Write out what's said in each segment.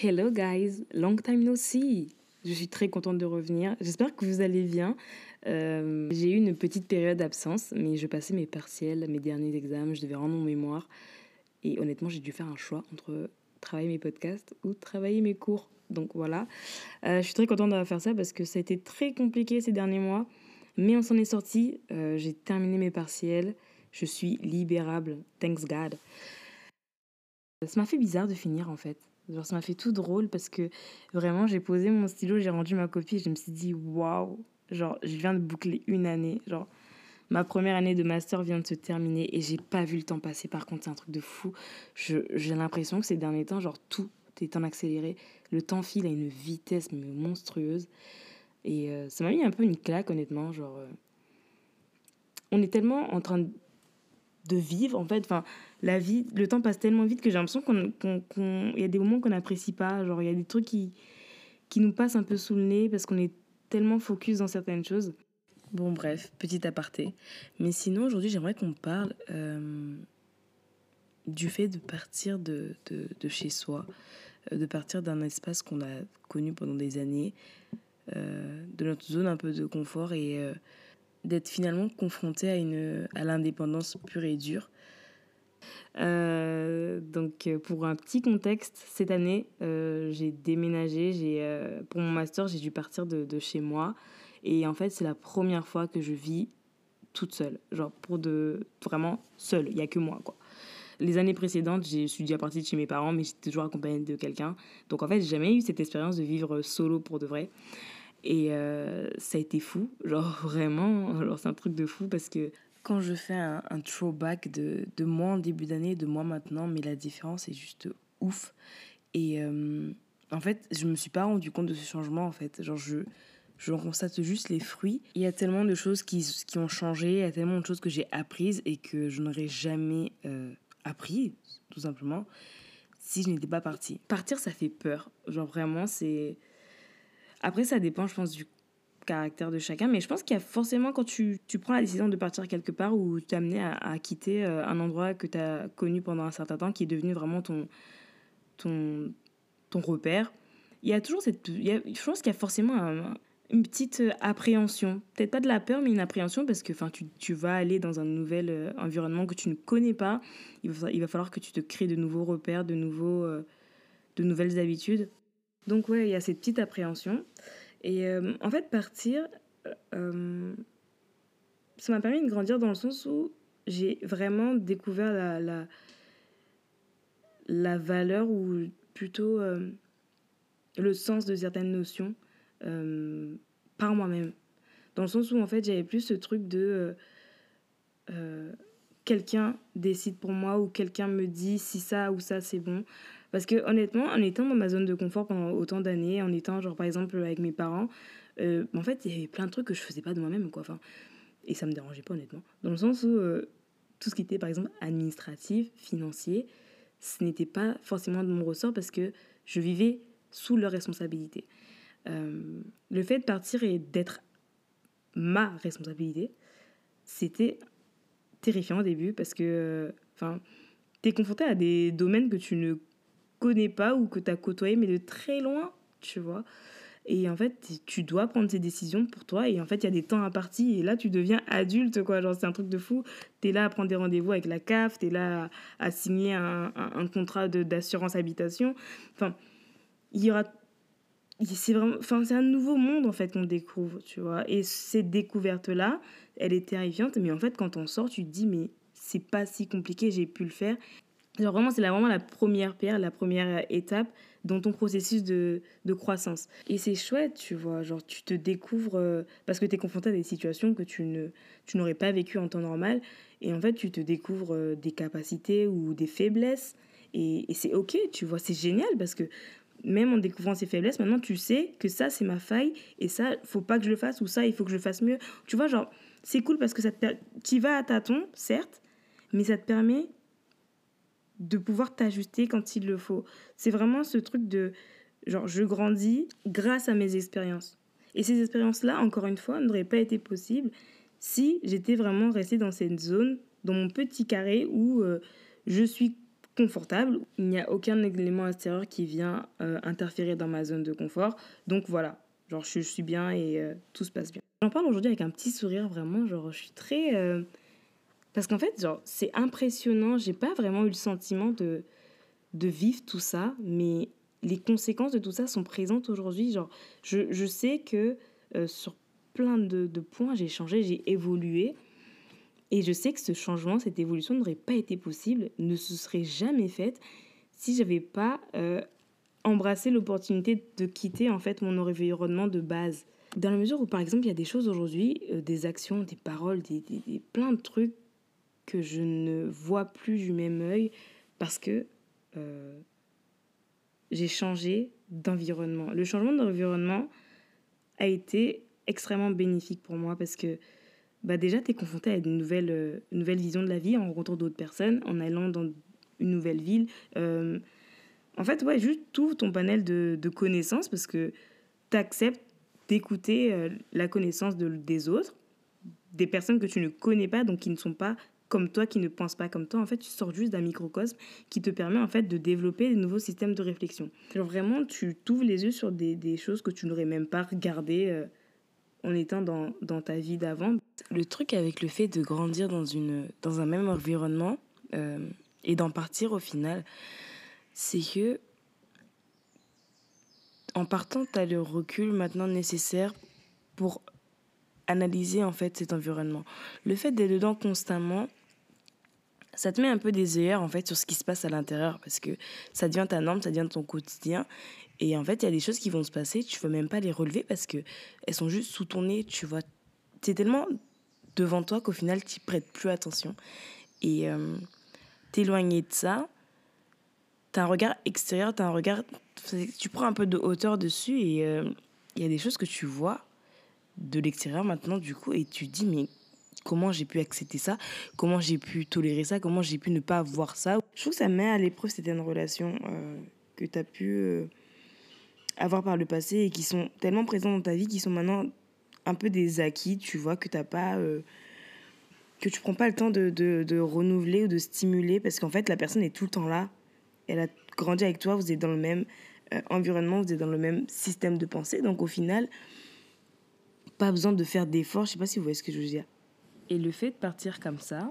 Hello guys, long time no see. Je suis très contente de revenir. J'espère que vous allez bien. Euh, j'ai eu une petite période d'absence, mais je passais mes partiels, mes derniers examens, je devais rendre mon mémoire. Et honnêtement, j'ai dû faire un choix entre travailler mes podcasts ou travailler mes cours. Donc voilà, euh, je suis très contente d'avoir fait ça parce que ça a été très compliqué ces derniers mois. Mais on s'en est sorti. Euh, j'ai terminé mes partiels. Je suis libérable. Thanks God. Ça m'a fait bizarre de finir en fait. Genre, ça m'a fait tout drôle parce que vraiment, j'ai posé mon stylo, j'ai rendu ma copie je me suis dit, waouh, genre, je viens de boucler une année. Genre, ma première année de master vient de se terminer et j'ai pas vu le temps passer. Par contre, c'est un truc de fou. J'ai l'impression que ces derniers temps, genre, tout est en accéléré. Le temps file à une vitesse monstrueuse. Et euh, ça m'a mis un peu une claque, honnêtement. Genre, euh, on est tellement en train de de vivre en fait. Enfin la vie le temps passe tellement vite que j'ai l'impression qu'on y a des moments qu'on n'apprécie pas. Genre il y a des trucs qui qui nous passent un peu sous le nez parce qu'on est tellement focus dans certaines choses. Bon bref petit aparté. Mais sinon aujourd'hui j'aimerais qu'on parle euh, du fait de partir de, de, chez soi euh, de partir d'un espace qu'on a connu pendant des années euh, de notre zone un peu de confort et d'être finalement confronté à, une, à l'indépendance pure et dure. Euh, donc pour un petit contexte, cette année, euh, j'ai déménagé. J'ai, euh, pour mon master, j'ai dû partir de, de, chez moi. Et en fait, c'est la première fois que je vis toute seule. Genre pour de vraiment seule. Il n'y a que moi, quoi. Les années précédentes, je suis déjà partie de chez mes parents, mais j'étais toujours accompagnée de quelqu'un. Donc en fait, j'ai jamais eu cette expérience de vivre solo pour de vrai. Et euh, ça a été fou, genre vraiment, genre c'est un truc de fou parce que quand je fais un, throwback de, de moi en début d'année, de moi maintenant, mais la différence est juste ouf. Et euh, en fait, je me suis pas rendu compte de ce changement en fait. Genre, je, je constate juste les fruits. Il y a tellement de choses qui, qui ont changé, il y a tellement de choses que j'ai apprises et que je n'aurais jamais euh, appris, tout simplement, si je n'étais pas partie. Partir, ça fait peur. Genre, vraiment, c'est après, ça dépend, je pense, du caractère de chacun. Mais je pense qu'il y a forcément, quand tu, tu, prends la décision de partir quelque part ou tu amené à, quitter euh, un endroit que tu as connu pendant un certain temps, qui est devenu vraiment ton, ton, ton repère, il y a toujours cette. Il y a, je pense qu'il y a forcément une petite appréhension. Peut-être pas de la peur, mais une appréhension parce que tu, tu vas aller dans un nouvel euh, environnement que tu ne connais pas. Il va, il va falloir que tu te crées de nouveaux repères, de, nouveaux, euh, de nouvelles habitudes. Donc ouais, il y a cette petite appréhension. Et euh, en fait, partir, euh, ça m'a permis de grandir dans le sens où j'ai vraiment découvert la, la, valeur ou plutôt euh, le sens de certaines notions par moi-même. Dans le sens où en fait j'avais plus ce truc de quelqu'un décide pour moi ou quelqu'un me dit si ça ou ça c'est bon. Parce que honnêtement, en étant dans ma zone de confort pendant autant d'années, en étant genre par exemple avec mes parents, euh, en fait il y avait plein de trucs que je faisais pas de moi-même quoi. Enfin, et ça me dérangeait pas honnêtement. Dans le sens où euh, tout ce qui était par exemple administratif, financier, ce n'était pas forcément de mon ressort parce que je vivais sous leur responsabilité. Euh, le fait de partir et d'être ma responsabilité, c'était terrifiant au début parce que enfin tu es confronté à des domaines que tu ne connais pas ou que tu as côtoyé, mais de très loin, tu vois. Et en fait, tu dois prendre tes décisions pour toi. Et en fait, il y a des temps à partir. Et là, tu deviens adulte, quoi. Genre, c'est un truc de fou. Tu es là à prendre des rendez-vous avec la CAF. Tu es là à, signer un, un, contrat d'assurance habitation. Enfin, il y aura. C'est vraiment. Enfin, c'est un nouveau monde, en fait, qu'on découvre, tu vois. Et cette découverte-là, elle est terrifiante. Mais en fait, quand on sort, tu te dis, mais c'est pas si compliqué, j'ai pu le faire. Genre vraiment, c'est vraiment la première pierre, la première étape dans ton processus de, de croissance. Et c'est chouette, tu vois, genre tu te découvres euh, parce que tu es confronté à des situations que tu, ne, tu n'aurais pas vécues en temps normal. Et en fait, tu te découvres euh, des capacités ou des faiblesses. Et, et c'est ok, tu vois, c'est génial parce que même en découvrant ces faiblesses, maintenant tu sais que ça c'est ma faille et ça, faut pas que je le fasse ou ça, il faut que je le fasse mieux. Tu vois, genre, c'est cool parce que ça tu vas à tâtons, certes, mais ça te permet de pouvoir t'ajuster quand il le faut. C'est vraiment ce truc de genre je grandis grâce à mes expériences. Et ces expériences-là, encore une fois, n'auraient pas été possibles si j'étais vraiment restée dans cette zone, dans mon petit carré où euh, je suis confortable. Il n'y a aucun élément extérieur qui vient euh, interférer dans ma zone de confort. Donc voilà, genre je, suis bien et euh, tout se passe bien. J'en parle aujourd'hui avec un petit sourire, vraiment, genre je suis très... Euh, parce qu'en fait, genre, c'est impressionnant. J'ai pas vraiment eu le sentiment de, de vivre tout ça, mais les conséquences de tout ça sont présentes aujourd'hui. Genre, je, je sais que sur plein de, de points, j'ai changé, j'ai évolué. Et je sais que ce changement, cette évolution n'aurait pas été possible, ne se serait jamais faite si j'avais pas euh, embrassé l'opportunité de quitter en fait mon environnement de base. Dans la mesure où par exemple il y a des choses aujourd'hui, euh, des actions, des paroles, des, des, plein de trucs que je ne vois plus du même œil parce que euh, j'ai changé d'environnement. Le changement d'environnement a été extrêmement bénéfique pour moi parce que bah déjà, tu es confronté à une nouvelle, euh, nouvelle vision de la vie en rencontrant d'autres personnes, en allant dans une nouvelle ville. Euh, en fait, ouais, juste tout ton panel de, de connaissances parce que tu acceptes d'écouter euh, la connaissance de, des autres, des personnes que tu ne connais pas, donc qui ne sont pas comme toi, qui ne pensent pas comme toi. En fait, tu sors juste d'un microcosme qui te permet en fait de développer des nouveaux systèmes de réflexion. Genre vraiment, tu t'ouvres les yeux sur des, choses que tu n'aurais même pas regardées en étant dans, dans ta vie d'avant. Le truc avec le fait de grandir dans, une, dans un même environnement euh, et d'en partir au final, c'est que en partant, tu as le recul maintenant nécessaire pour analyser en fait cet environnement. Le fait d'être dedans constamment, ça te met un peu des œillères en fait sur ce qui se passe à l'intérieur parce que ça devient ta norme, ça devient ton quotidien et en fait, il y a des choses qui vont se passer, tu veux même pas les relever parce que elles sont juste sous ton nez, tu vois. C'est tellement devant toi qu'au final, tu prêtes plus attention. Et euh, t'éloigner de ça, tu as un regard extérieur, tu un regard. Tu prends un peu de hauteur dessus et euh, il y a des choses que tu vois de l'extérieur maintenant, du coup, et tu dis, mais comment j'ai pu accepter ça Comment j'ai pu tolérer ça Comment j'ai pu ne pas voir ça Je trouve que ça met à l'épreuve certaines relations euh, que tu as pu avoir par le passé et qui sont tellement présents dans ta vie qui sont maintenant un peu des acquis, tu vois, que t'as pas. Euh, que tu prends pas le temps de, de, de renouveler ou de stimuler parce qu'en fait, la personne est tout le temps là. Elle a grandi avec toi, vous êtes dans le même euh, environnement, vous êtes dans le même système de pensée. Donc au final, pas besoin de faire d'efforts. Je sais pas si vous voyez ce que je veux dire. Et le fait de partir comme ça,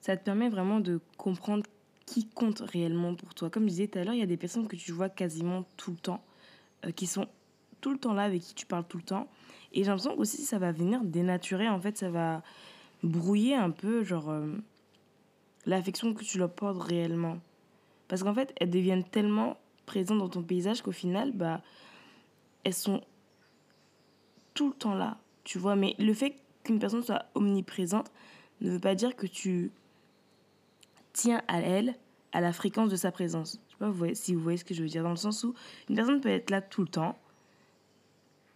ça te permet vraiment de comprendre qui compte réellement pour toi. Comme je disais tout à l'heure, il y a des personnes que tu vois quasiment tout le temps, euh, qui sont tout le temps là, avec qui tu parles tout le temps. Et j'ai l'impression aussi ça va venir dénaturer, en fait, ça va brouiller un peu, genre, euh, l'affection que tu leur portes réellement. Parce qu'en fait, elles deviennent tellement présentes dans ton paysage qu'au final, bah, elles sont tout le temps là, tu vois. Mais le fait qu'une personne soit omniprésente ne veut pas dire que tu tiens à elle à la fréquence de sa présence. Je sais pas si vous voyez ce que je veux dire, dans le sens où une personne peut être là tout le temps,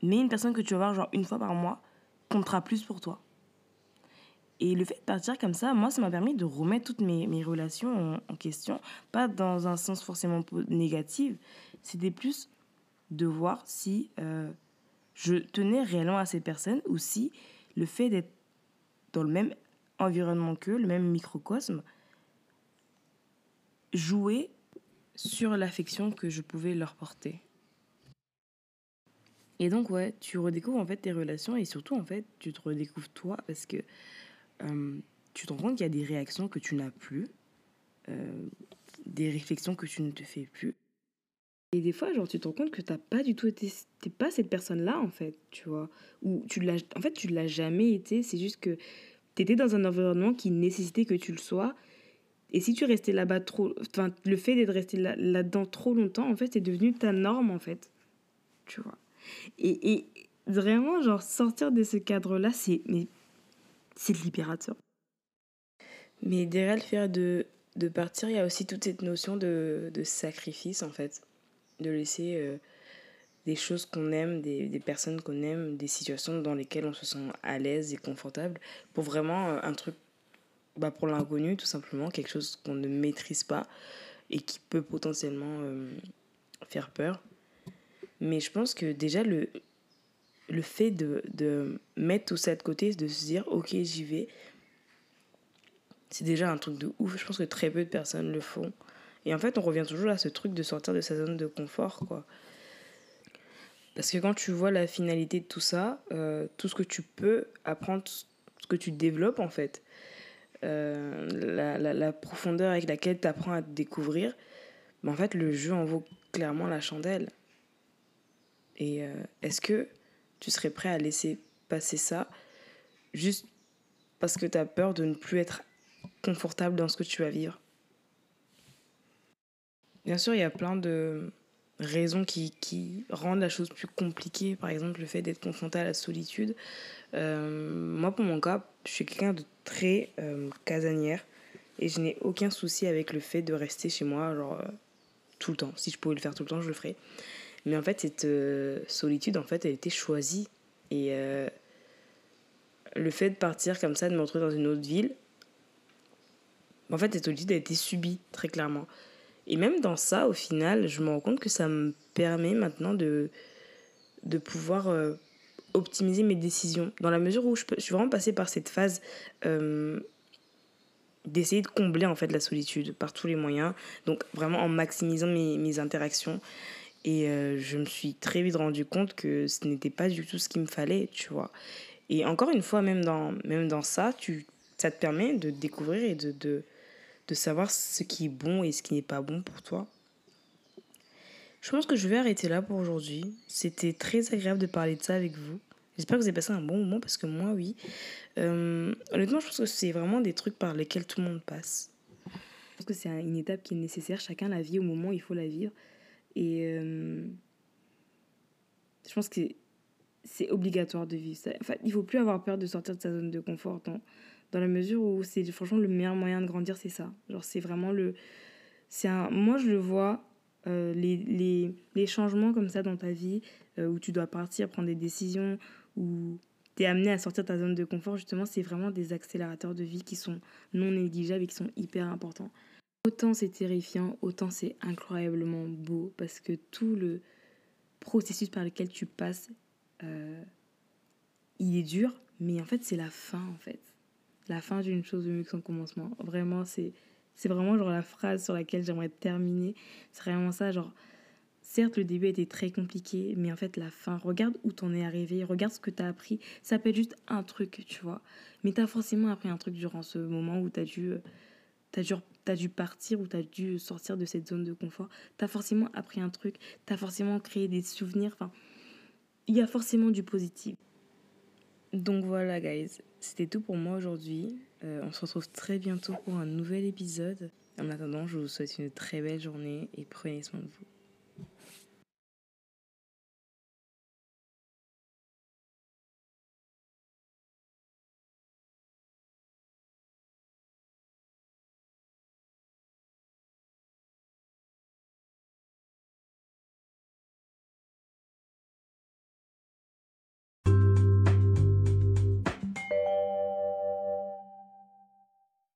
mais une personne que tu vas voir genre une fois par mois comptera plus pour toi. Et le fait de partir comme ça, moi, ça m'a permis de remettre toutes mes, mes relations en, question, pas dans un sens forcément négatif, c'était plus de voir si euh, je tenais réellement à cette personne ou si le fait d'être dans le même environnement qu'eux, le même microcosme, jouer sur l'affection que je pouvais leur porter. Et donc, ouais, tu redécouvres en fait tes relations et surtout, en fait, tu te redécouvres toi parce que euh, tu te rends compte qu'il y a des réactions que tu n'as plus, euh, des réflexions que tu ne te fais plus. Et des fois, genre, tu te rends compte que tu n'as pas du tout été. Pas cette personne-là, en fait, tu vois. Ou tu l'as. En fait, tu l'as jamais été. C'est juste que tu étais dans un environnement qui nécessitait que tu le sois. Et si tu restais là-bas trop, enfin, le fait d'être resté là, dedans trop longtemps, en fait, c'est devenu ta norme, en fait. Tu vois. Et, et vraiment, genre, sortir de ce cadre-là, c'est, mais, c'est libérateur. Mais derrière le fait de, de partir, il y a aussi toute cette notion de, de sacrifice, en fait. De laisser euh, des choses qu'on aime, des, des personnes qu'on aime, des situations dans lesquelles on se sent à l'aise et confortable, pour vraiment euh, un truc bah, pour l'inconnu, tout simplement, quelque chose qu'on ne maîtrise pas et qui peut potentiellement euh, faire peur. Mais je pense que déjà, le, le fait de, de mettre tout ça de côté, de se dire, ok, j'y vais, c'est déjà un truc de ouf. Je pense que très peu de personnes le font. Et en fait, on revient toujours à ce truc de sortir de sa zone de confort, quoi. Parce que quand tu vois la finalité de tout ça, euh, tout ce que tu peux apprendre, ce que tu développes, en fait, euh, la, la, profondeur avec laquelle tu apprends à te découvrir, ben en fait, le jeu en vaut clairement la chandelle. Et euh, est-ce que tu serais prêt à laisser passer ça juste parce que tu as peur de ne plus être confortable dans ce que tu vas vivre? Bien sûr, il y a plein de raisons qui, rendent la chose plus compliquée. Par exemple, le fait d'être confronté à la solitude. Euh, moi, pour mon cas, je suis quelqu'un de très euh, casanière et je n'ai aucun souci avec le fait de rester chez moi, genre euh, tout le temps. Si je pouvais le faire tout le temps, je le ferais. Mais en fait, cette solitude, en fait, elle était choisie. Et le fait de partir comme ça, de me retrouver dans une autre ville, en fait, cette solitude a été subie, très clairement. Et même dans ça, au final, je me rends compte que ça me permet maintenant de, de pouvoir euh, optimiser mes décisions. Dans la mesure où je, suis vraiment passée par cette phase euh, d'essayer de combler en fait la solitude par tous les moyens. Donc vraiment en maximisant mes, mes interactions. Et euh, je me suis très vite rendu compte que ce n'était pas du tout ce qu'il me fallait, tu vois. Et encore une fois, même dans, même dans ça, tu, ça te permet de découvrir et de, de savoir ce qui est bon et ce qui n'est pas bon pour toi. Je pense que je vais arrêter là pour aujourd'hui. C'était très agréable de parler de ça avec vous. J'espère que vous avez passé un bon moment parce que moi, oui. Euh, honnêtement, je pense que c'est vraiment des trucs par lesquels tout le monde passe. Je pense que c'est une étape qui est nécessaire. Chacun la vit au moment où il faut la vivre. Et euh, je pense que c'est obligatoire de vivre ça. Enfin, il faut plus avoir peur de sortir de sa zone de confort dans, dans la mesure où c'est franchement le meilleur moyen de grandir, c'est ça. Genre, c'est vraiment le. c'est un Moi, je le vois, euh, les, les, les, changements comme ça dans ta vie, euh, où tu dois partir, prendre des décisions, où tu es amené à sortir de ta zone de confort, justement, c'est vraiment des accélérateurs de vie qui sont non négligeables et qui sont hyper importants. Autant c'est terrifiant, autant c'est incroyablement beau parce que tout le processus par lequel tu passes, euh, il est dur, mais en fait c'est la fin en fait. La fin d'une chose de mieux que son commencement. Vraiment, c'est, c'est vraiment genre la phrase sur laquelle j'aimerais terminer. C'est vraiment ça, genre, certes le début était très compliqué, mais en fait la fin, regarde où t'en es arrivé, regarde ce que t'as appris. Ça peut être juste un truc, tu vois. Mais t'as forcément appris un truc durant ce moment où t'as dû... T'as dû as dû partir ou tu as dû sortir de cette zone de confort, tu as forcément appris un truc, tu as forcément créé des souvenirs. Enfin, il y a forcément du positif. Donc voilà, guys, c'était tout pour moi aujourd'hui. Euh, on se retrouve très bientôt pour un nouvel épisode. En attendant, je vous souhaite une très belle journée et prenez soin de vous.